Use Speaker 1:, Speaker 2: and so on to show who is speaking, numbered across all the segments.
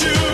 Speaker 1: you.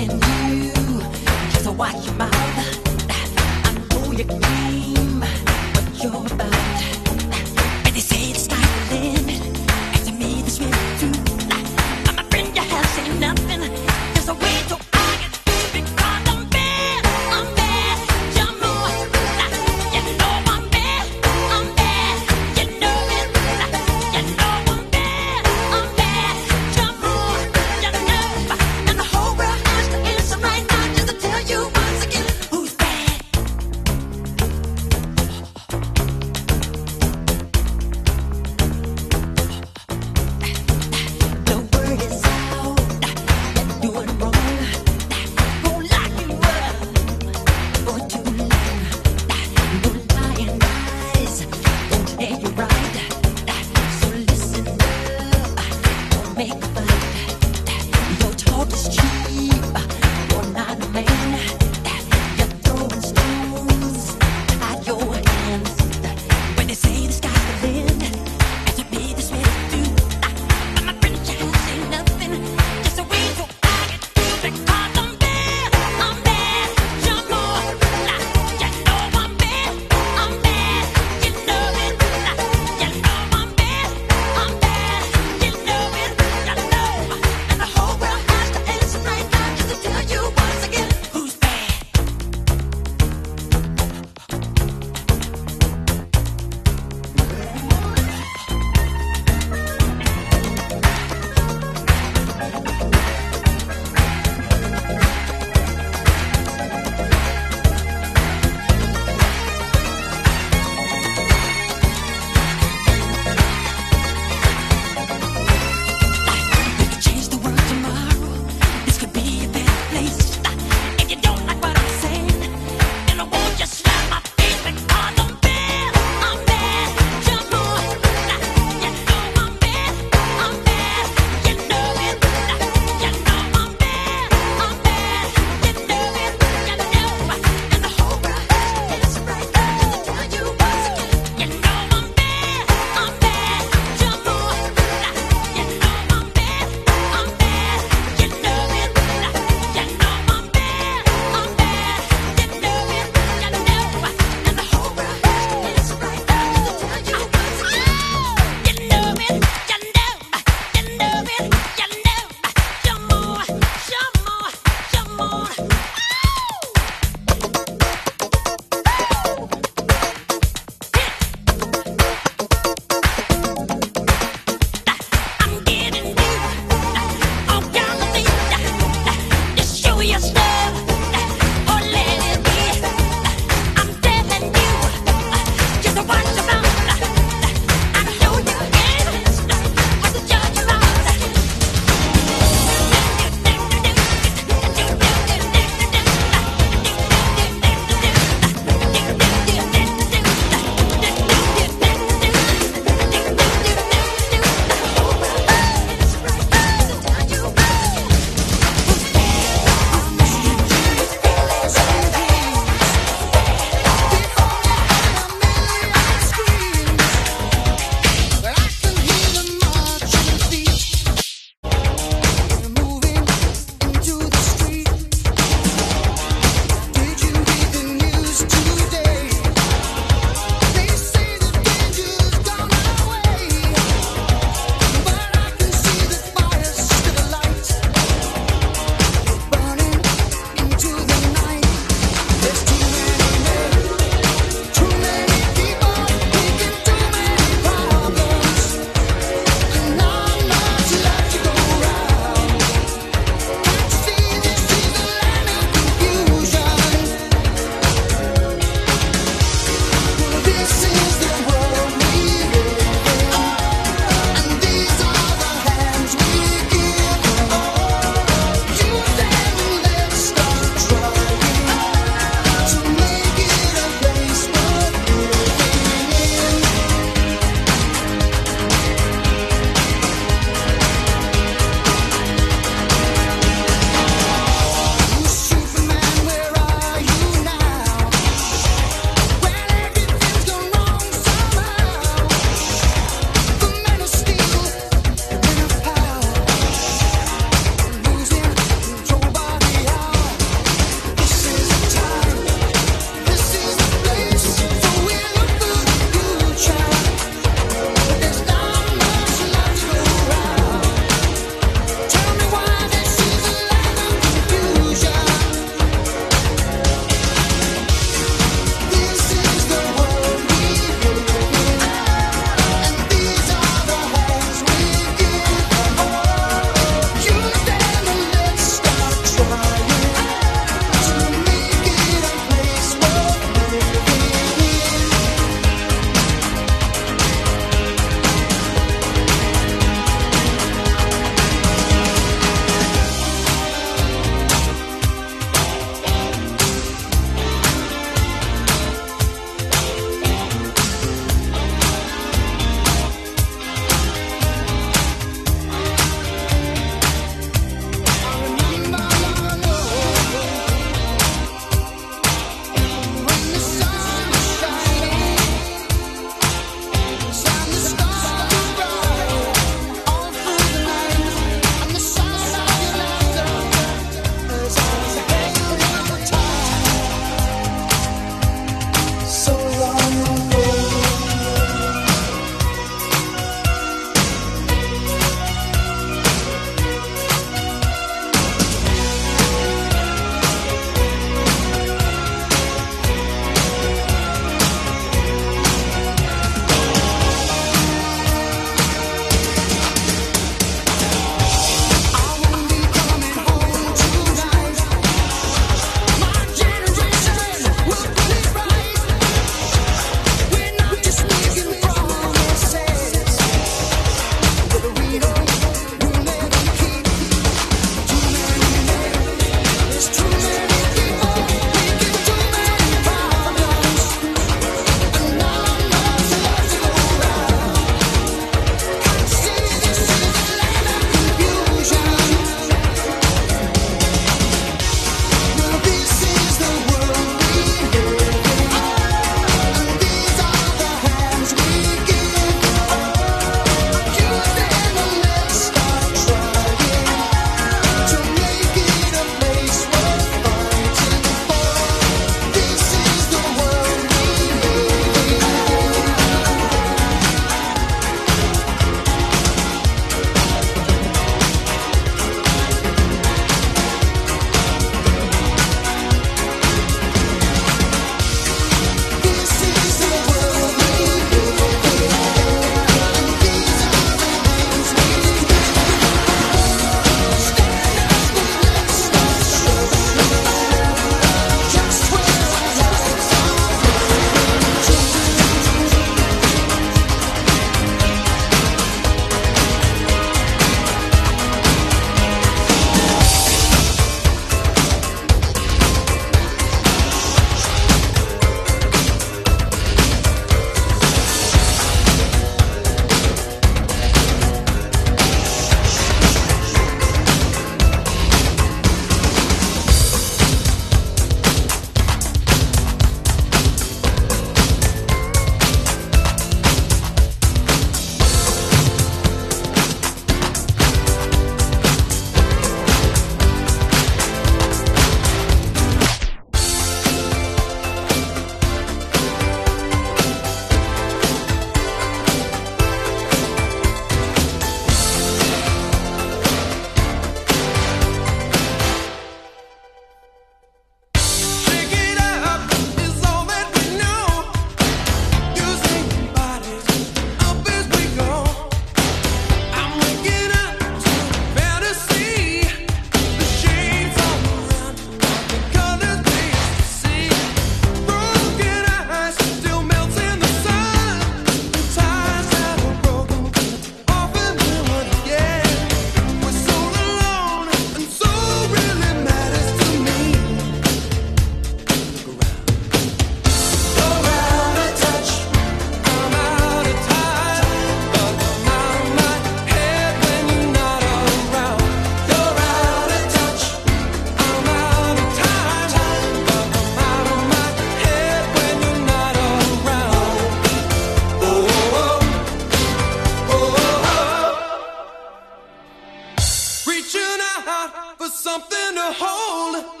Speaker 2: Something to hold.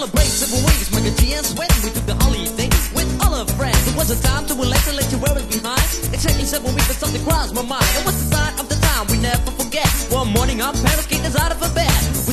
Speaker 3: Seven weeks, Miker G and Sven. We took the holiday with all our friends. It was a time to relax and let you wear it behind. Exactly seven weeks, but something crossed my mind. It was the sign of the time we never forget. One morning, our parents kicked us out of a bed. We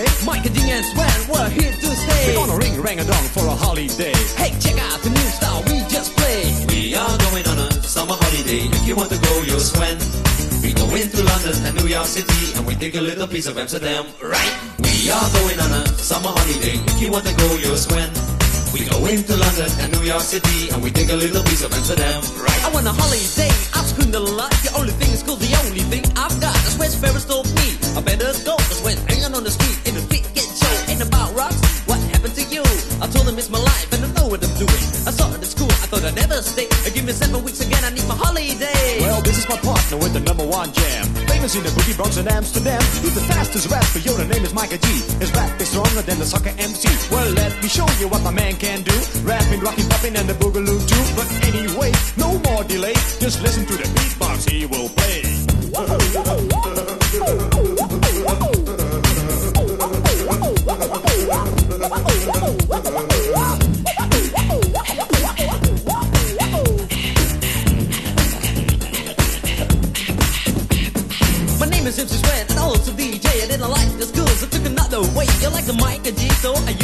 Speaker 3: Miker G and Sven, we're here to stay.
Speaker 4: We're gonna ring rang a dong for a holiday
Speaker 3: Hey, check out the new style we just played.
Speaker 5: We are going on a summer holiday. If you want to go, you'll swim. We go into London and New York City and we take a little piece of Amsterdam, right? We are going on a summer holiday. If you want to go, you'll swim. We go into London and New York City and we take a little piece of Amsterdam, right?
Speaker 3: I want a holiday, I've screamed a lot. The only thing is cool, the only thing I've got. That's where Ferris told me. I better go, that's when hanging on the street in the big get show. Ain't about rocks, what happened to you? I told him it's my life and I know what I'm doing. I saw it at school, I thought I'd never stay. Give me seven weeks again, I need my holiday.
Speaker 4: Well, this is my partner with the number one jam. Famous in the boogie Bronx and Amsterdam. He's the fastest rapper, yo, the name is Miker G. His rap is stronger than the soccer MC. Well, let me show you what my man can do. Rapping, rocking, popping, and the boogaloo too. But anyway, no more delay. Just listen to the beatbox he will play.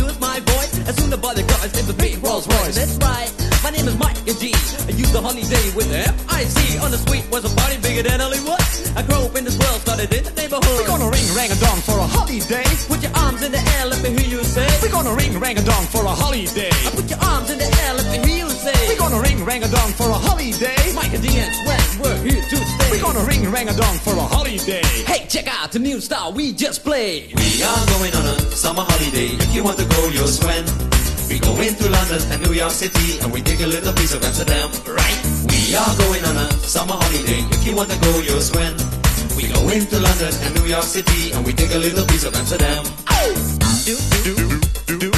Speaker 3: With my voice as soon as butter guys it's a big Rolls Royce that's why my name is Mike DJ i use the honey day with the F-I-C. On the street was a party bigger than Hollywood. I grew up in this world, started in the neighborhood.
Speaker 4: We're gonna ring rang a dong gonna ring rang a dong for a holiday.
Speaker 3: I Put your arms in the air, let me hear you say.
Speaker 4: We're gonna ring rang a dong for a holiday.
Speaker 3: Miker G and Sven, we're here to stay.
Speaker 4: We're gonna ring rang a dong for a holiday.
Speaker 3: Hey, check out the new style we just played.
Speaker 5: We are going on a summer holiday. If you want to go, you'll swim. We go into London and New York City and we take a little piece of Amsterdam, right? We are going on a summer holiday. If you want to go, you'll swim. We go into London and New York City and we take a little piece of Amsterdam.
Speaker 3: Do, do, do, do, do,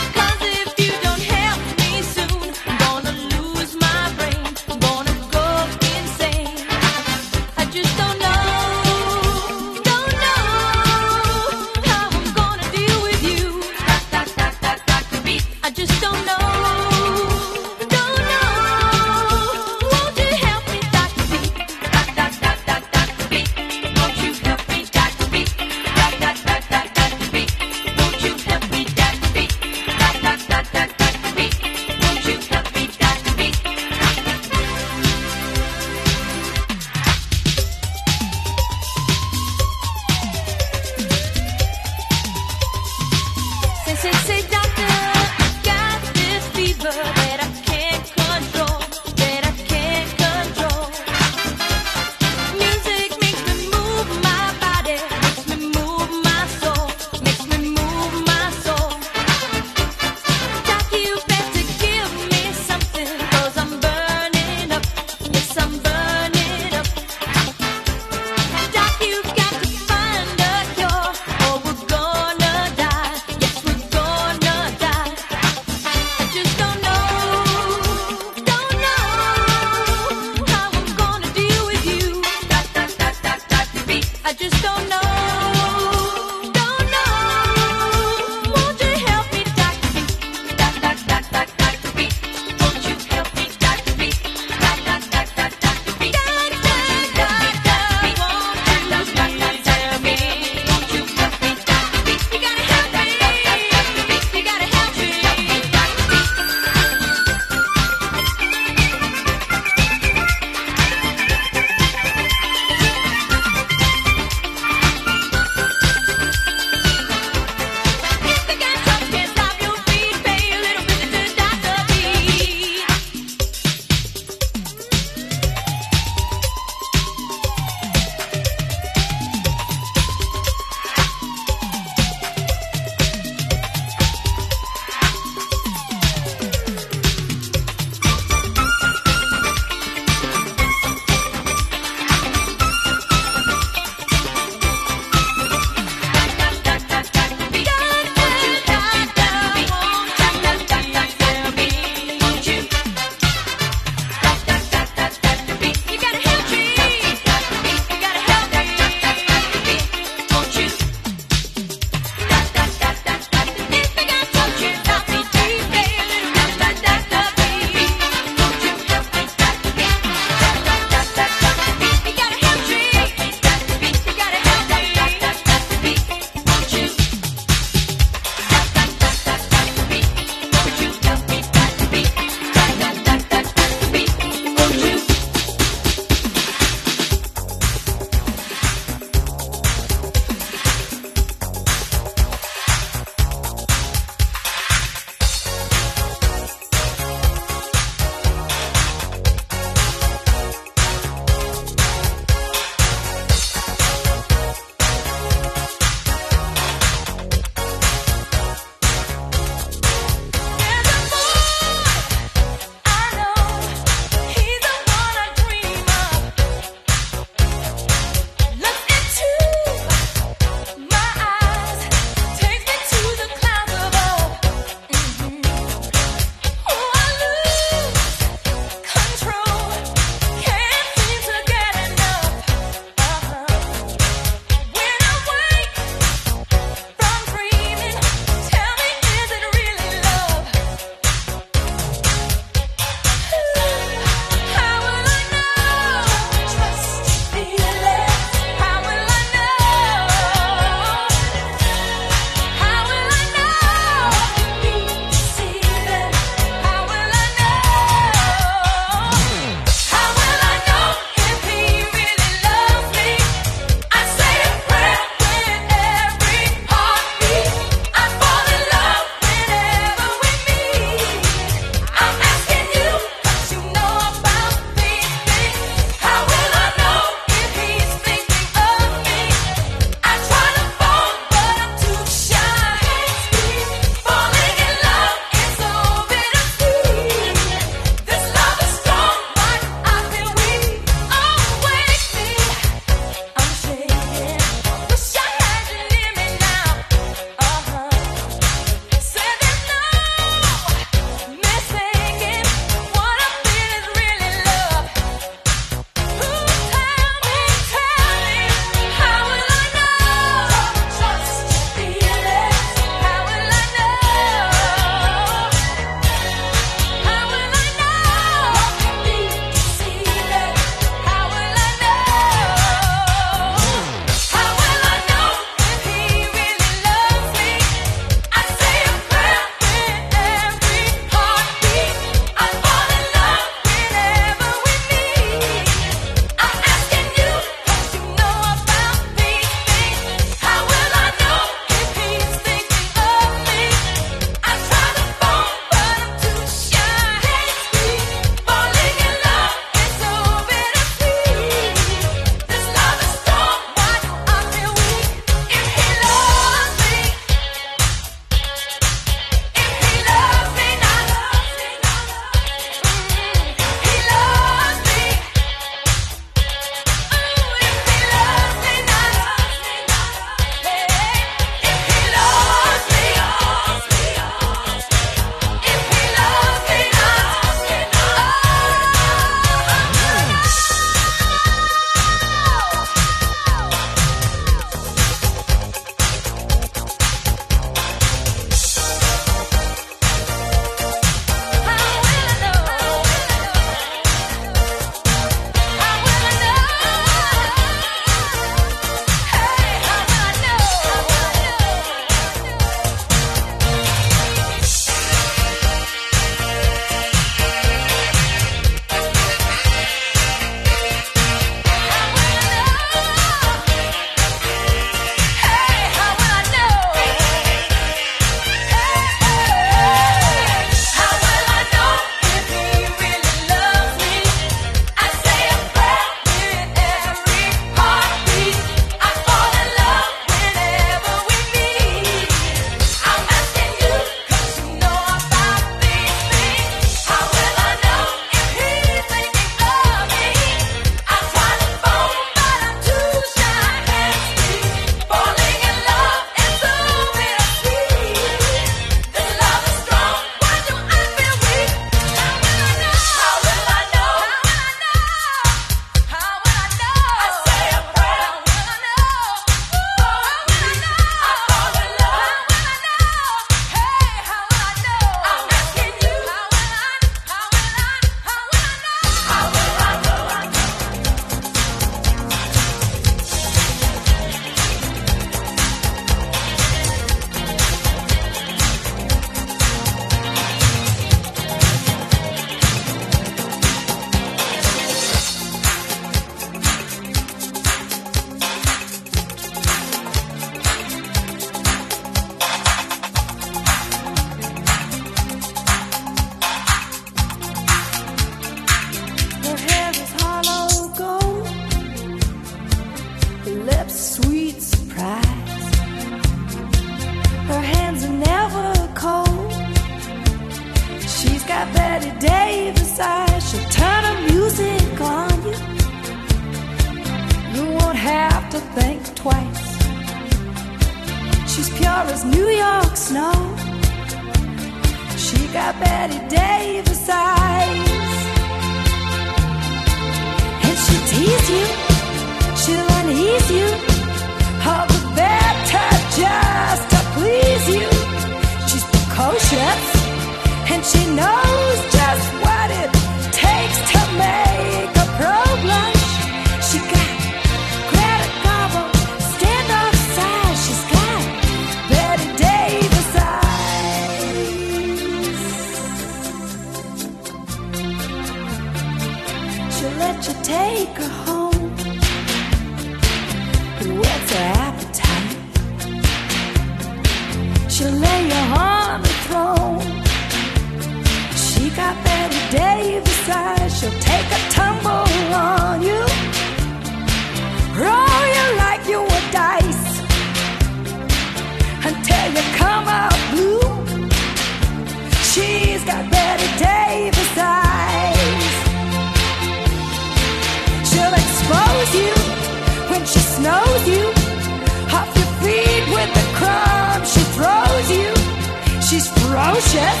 Speaker 6: She's ferocious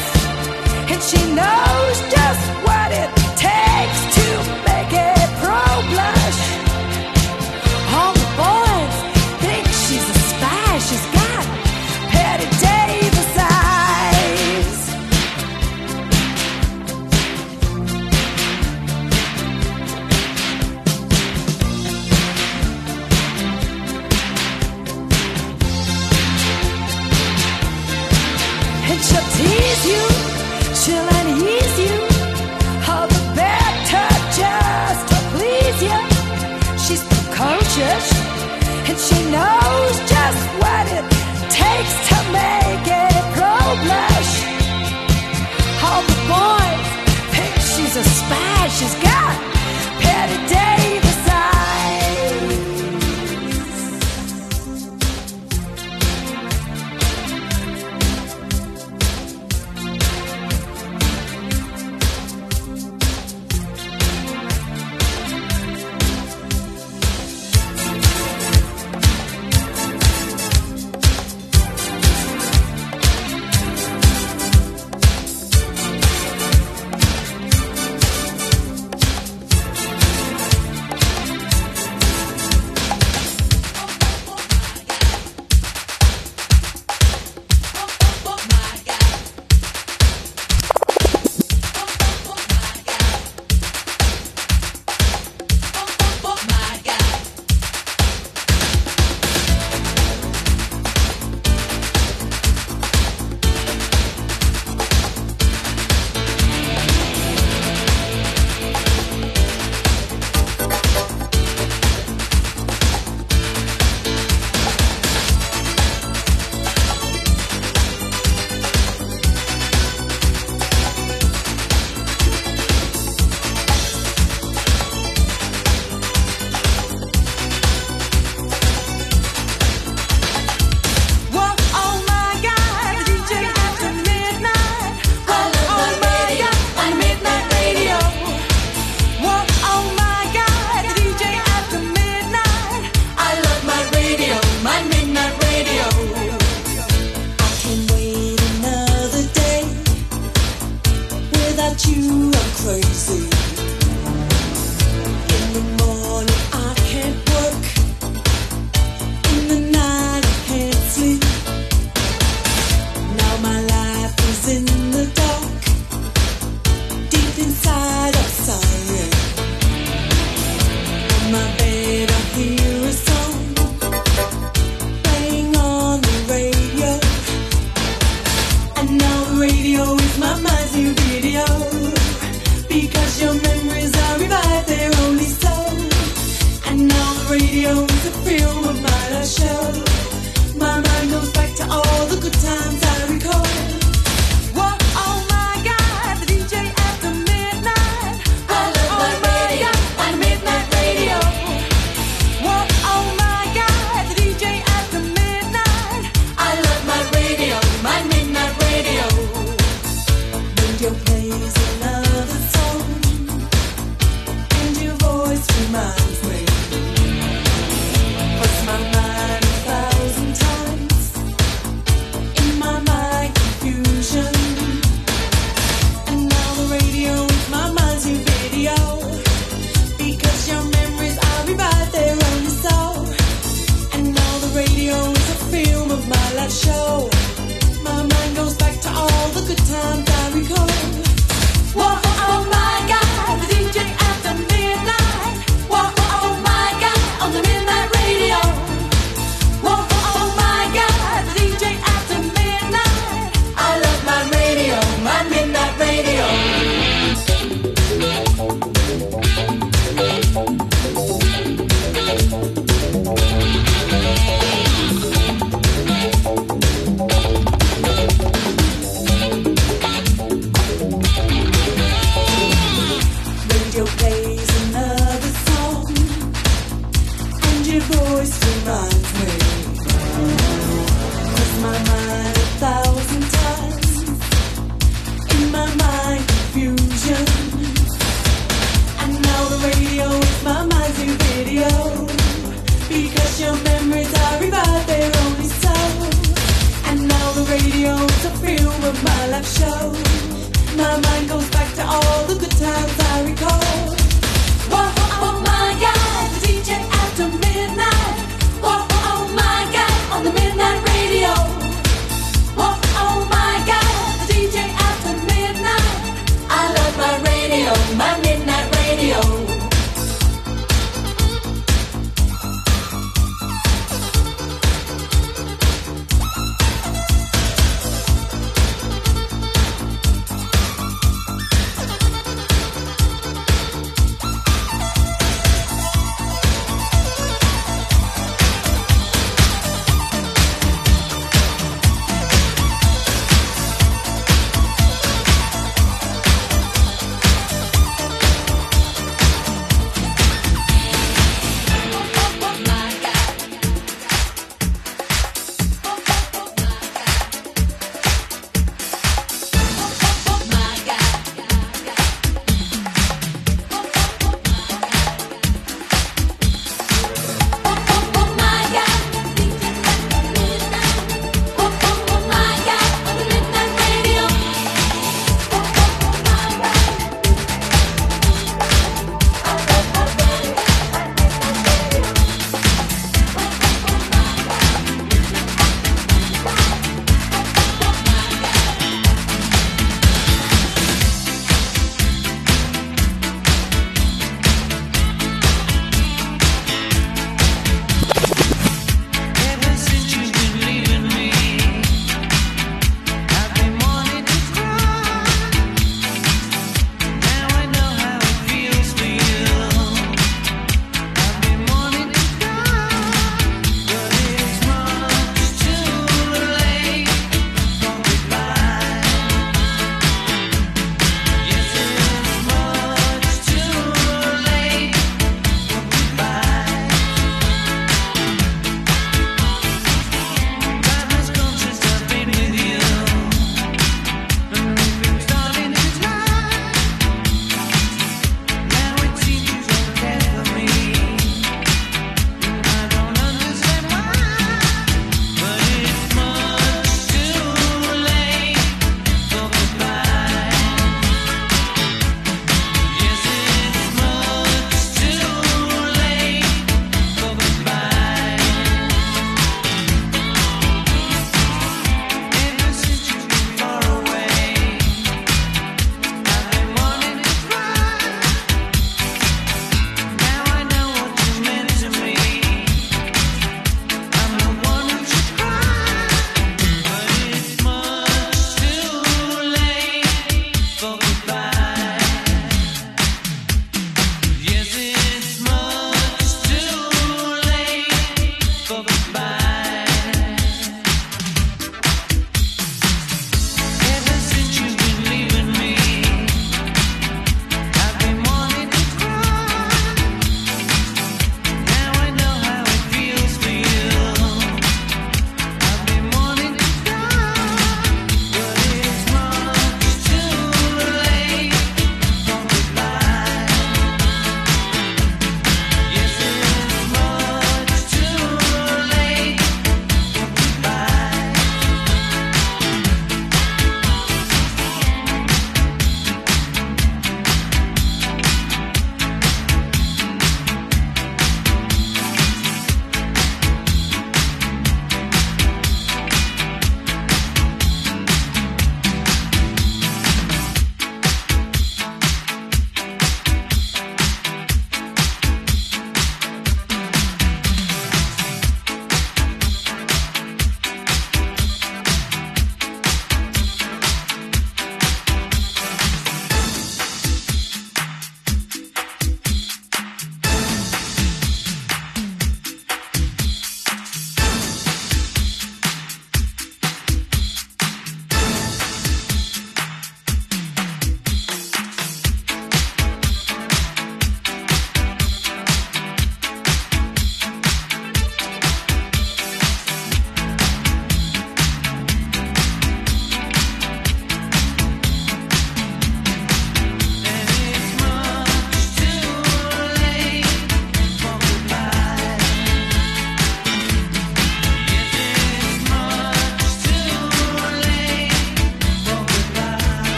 Speaker 6: and she knows just what